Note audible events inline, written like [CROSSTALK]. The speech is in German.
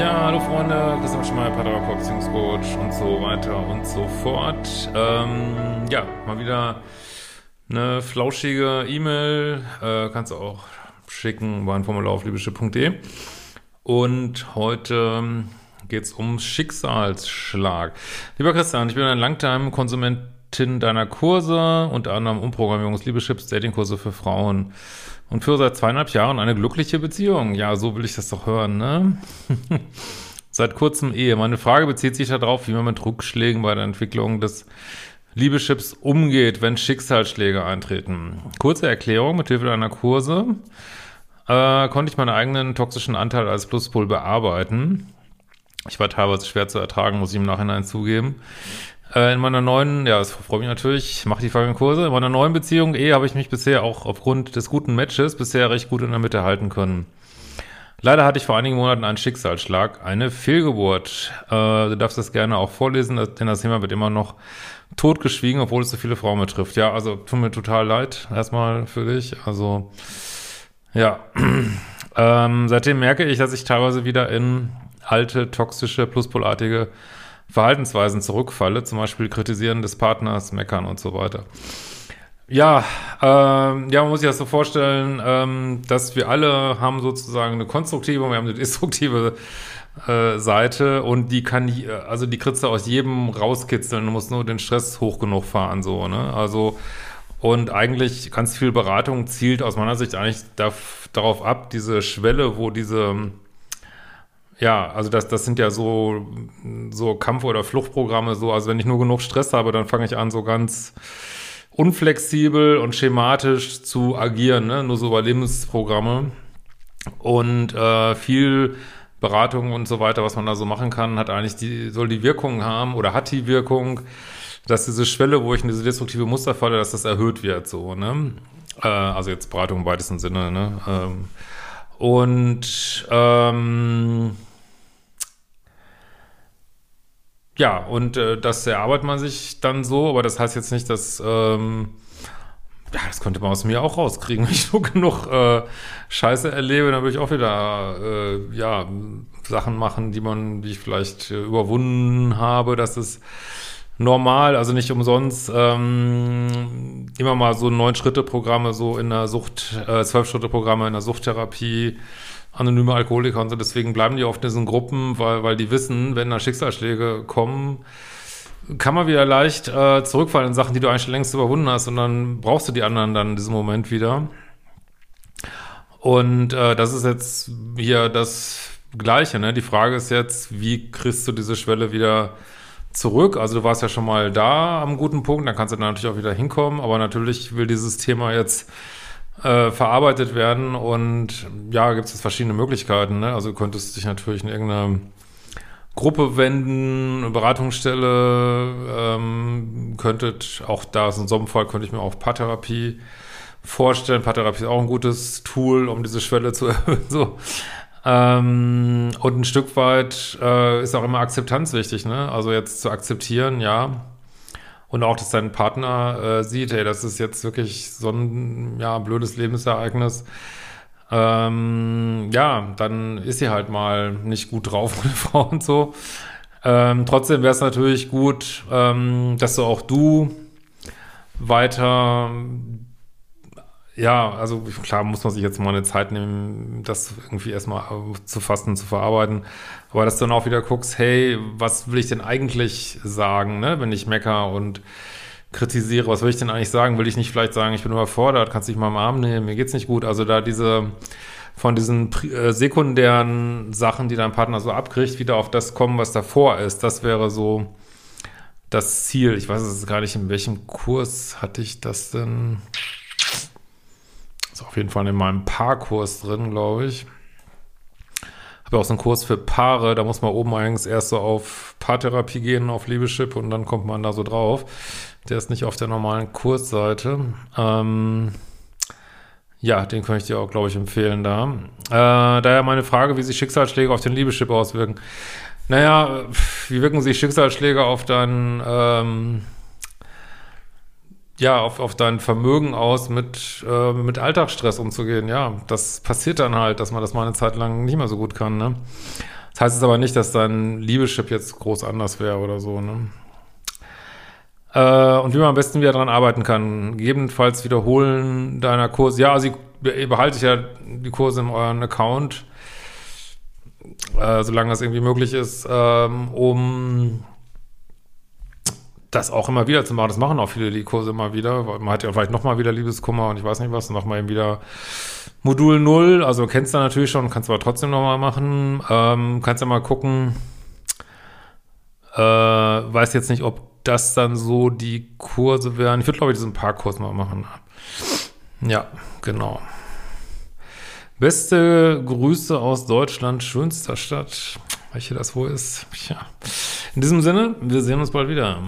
Freunde, Christian Schmeier, Paartherapeut, Beziehungscoach und so weiter und so fort. Ähm, ja, mal wieder eine flauschige E-Mail, äh, kannst du auch schicken über ein Formular auf liebeschiff.de. Und heute ähm, geht es um Schicksalsschlag. Lieber Christian, ich bin ein Langtime-Konsumentin deiner Kurse, unter anderem Umprogrammierungs-, Liebeschips, Datingkurse für Frauen und führe seit zweieinhalb Jahren eine glückliche Beziehung. Ja, so will ich das doch hören, ne? [LAUGHS] seit kurzem Ehe. Meine Frage bezieht sich darauf, wie man mit Rückschlägen bei der Entwicklung des Liebeschips umgeht, wenn Schicksalsschläge eintreten. Kurze Erklärung, mit Hilfe deiner Kurse äh, konnte ich meinen eigenen toxischen Anteil als Pluspol bearbeiten. Ich war teilweise schwer zu ertragen, muss ich im Nachhinein zugeben. Äh, in meiner neuen, ja, das freut mich natürlich, ich mache die folgenden Kurse. In meiner neuen Beziehung, eh, habe ich mich bisher auch aufgrund des guten Matches bisher recht gut in der Mitte halten können. Leider hatte ich vor einigen Monaten einen Schicksalsschlag, eine Fehlgeburt. Äh, du darfst das gerne auch vorlesen, denn das Thema wird immer noch totgeschwiegen, obwohl es so viele Frauen betrifft. Ja, also tut mir total leid, erstmal für dich. Also, ja. [CLEARS THROAT] ähm, seitdem merke ich, dass ich teilweise wieder in alte, toxische, pluspolartige Verhaltensweisen zurückfalle, zum Beispiel Kritisieren des Partners, Meckern und so weiter. Ja, ähm, ja, man muss sich das so vorstellen, ähm, dass wir alle haben sozusagen eine konstruktive und wir haben eine destruktive äh, Seite und die kann, also die du aus jedem rauskitzeln, du musst nur den Stress hoch genug fahren, so, ne, also und eigentlich ganz viel Beratung zielt aus meiner Sicht eigentlich da, darauf ab, diese Schwelle, wo diese ja, also das, das sind ja so, so Kampf- oder Fluchtprogramme, so, also wenn ich nur genug Stress habe, dann fange ich an, so ganz unflexibel und schematisch zu agieren, ne? nur so Überlebensprogramme. Und äh, viel Beratung und so weiter, was man da so machen kann, hat eigentlich die, soll die Wirkung haben oder hat die Wirkung, dass diese Schwelle, wo ich in diese destruktive Muster falle, dass das erhöht wird, so, ne? Äh, also jetzt Beratung im weitesten Sinne, ne? Ähm, und ähm, Ja, und äh, das erarbeitet man sich dann so, aber das heißt jetzt nicht, dass, ähm, ja, das könnte man aus mir auch rauskriegen. [LAUGHS] Wenn ich nur genug äh, Scheiße erlebe, dann würde ich auch wieder, äh, ja, Sachen machen, die man, die ich vielleicht äh, überwunden habe. Das ist normal, also nicht umsonst ähm, immer mal so Neun-Schritte-Programme so in der Sucht, äh, Zwölf-Schritte-Programme in der Suchttherapie anonyme Alkoholiker und so. Deswegen bleiben die oft in diesen Gruppen, weil, weil die wissen, wenn da Schicksalsschläge kommen, kann man wieder leicht äh, zurückfallen in Sachen, die du eigentlich längst überwunden hast und dann brauchst du die anderen dann in diesem Moment wieder. Und äh, das ist jetzt hier das Gleiche, ne? Die Frage ist jetzt, wie kriegst du diese Schwelle wieder zurück? Also du warst ja schon mal da am guten Punkt, dann kannst du dann natürlich auch wieder hinkommen, aber natürlich will dieses Thema jetzt äh, verarbeitet werden. Und ja, gibt es verschiedene Möglichkeiten. Ne? Also du könntest dich natürlich in irgendeine Gruppe wenden, eine Beratungsstelle, ähm, könntet auch da ist in so einem Fall könnte ich mir auch Paartherapie vorstellen. Paartherapie ist auch ein gutes Tool, um diese Schwelle zu [LAUGHS] erhöhen. so. Ähm, und ein Stück weit äh, ist auch immer Akzeptanz wichtig, ne? Also jetzt zu akzeptieren, ja, und auch, dass dein Partner äh, sieht, hey, das ist jetzt wirklich so ein ja, blödes Lebensereignis. Ähm, ja, dann ist sie halt mal nicht gut drauf, [LAUGHS] meine Frau und so. Ähm, trotzdem wäre es natürlich gut, ähm, dass du auch du weiter ja, also klar muss man sich jetzt mal eine Zeit nehmen, das irgendwie erstmal zu fassen, zu verarbeiten. Aber dass du dann auch wieder guckst, hey, was will ich denn eigentlich sagen, ne, wenn ich mecker und kritisiere, was will ich denn eigentlich sagen? Will ich nicht vielleicht sagen, ich bin überfordert, kannst dich mal im Arm nehmen, mir geht's nicht gut. Also da diese von diesen äh, sekundären Sachen, die dein Partner so abkriegt, wieder auf das kommen, was davor ist. Das wäre so das Ziel. Ich weiß es gar nicht, in welchem Kurs hatte ich das denn? Ist auf jeden Fall in meinem Paarkurs drin, glaube ich. Habe auch so einen Kurs für Paare, da muss man oben eigentlich erst so auf Paartherapie gehen, auf Liebeschip und dann kommt man da so drauf. Der ist nicht auf der normalen Kursseite. Ähm, ja, den kann ich dir auch, glaube ich, empfehlen da. Äh, daher meine Frage, wie sich Schicksalsschläge auf den Liebeschip auswirken. Naja, wie wirken sich Schicksalsschläge auf dein ähm, ja, auf, auf dein Vermögen aus, mit, äh, mit Alltagsstress umzugehen. Ja, das passiert dann halt, dass man das mal eine Zeit lang nicht mehr so gut kann. Ne? Das heißt es aber nicht, dass dein Liebeschip jetzt groß anders wäre oder so, ne? Äh, und wie man am besten wieder dran arbeiten kann. Gegebenenfalls wiederholen deiner Kurse. Ja, also ihr behaltet ja die Kurse in euren Account, äh, solange das irgendwie möglich ist, ähm, um das auch immer wieder zu machen. Das machen auch viele die Kurse immer wieder. Man hat ja vielleicht nochmal wieder Liebeskummer und ich weiß nicht was, nochmal eben wieder Modul 0. Also kennst du natürlich schon, kannst aber trotzdem nochmal machen. Ähm, kannst ja mal gucken. Äh, weiß jetzt nicht, ob das dann so die Kurse wären. Ich würde, glaube ich, diesen Parkkurs mal machen. Ja, genau. Beste Grüße aus Deutschland, schönster Stadt. Welche das wohl ist. Ja. In diesem Sinne, wir sehen uns bald wieder.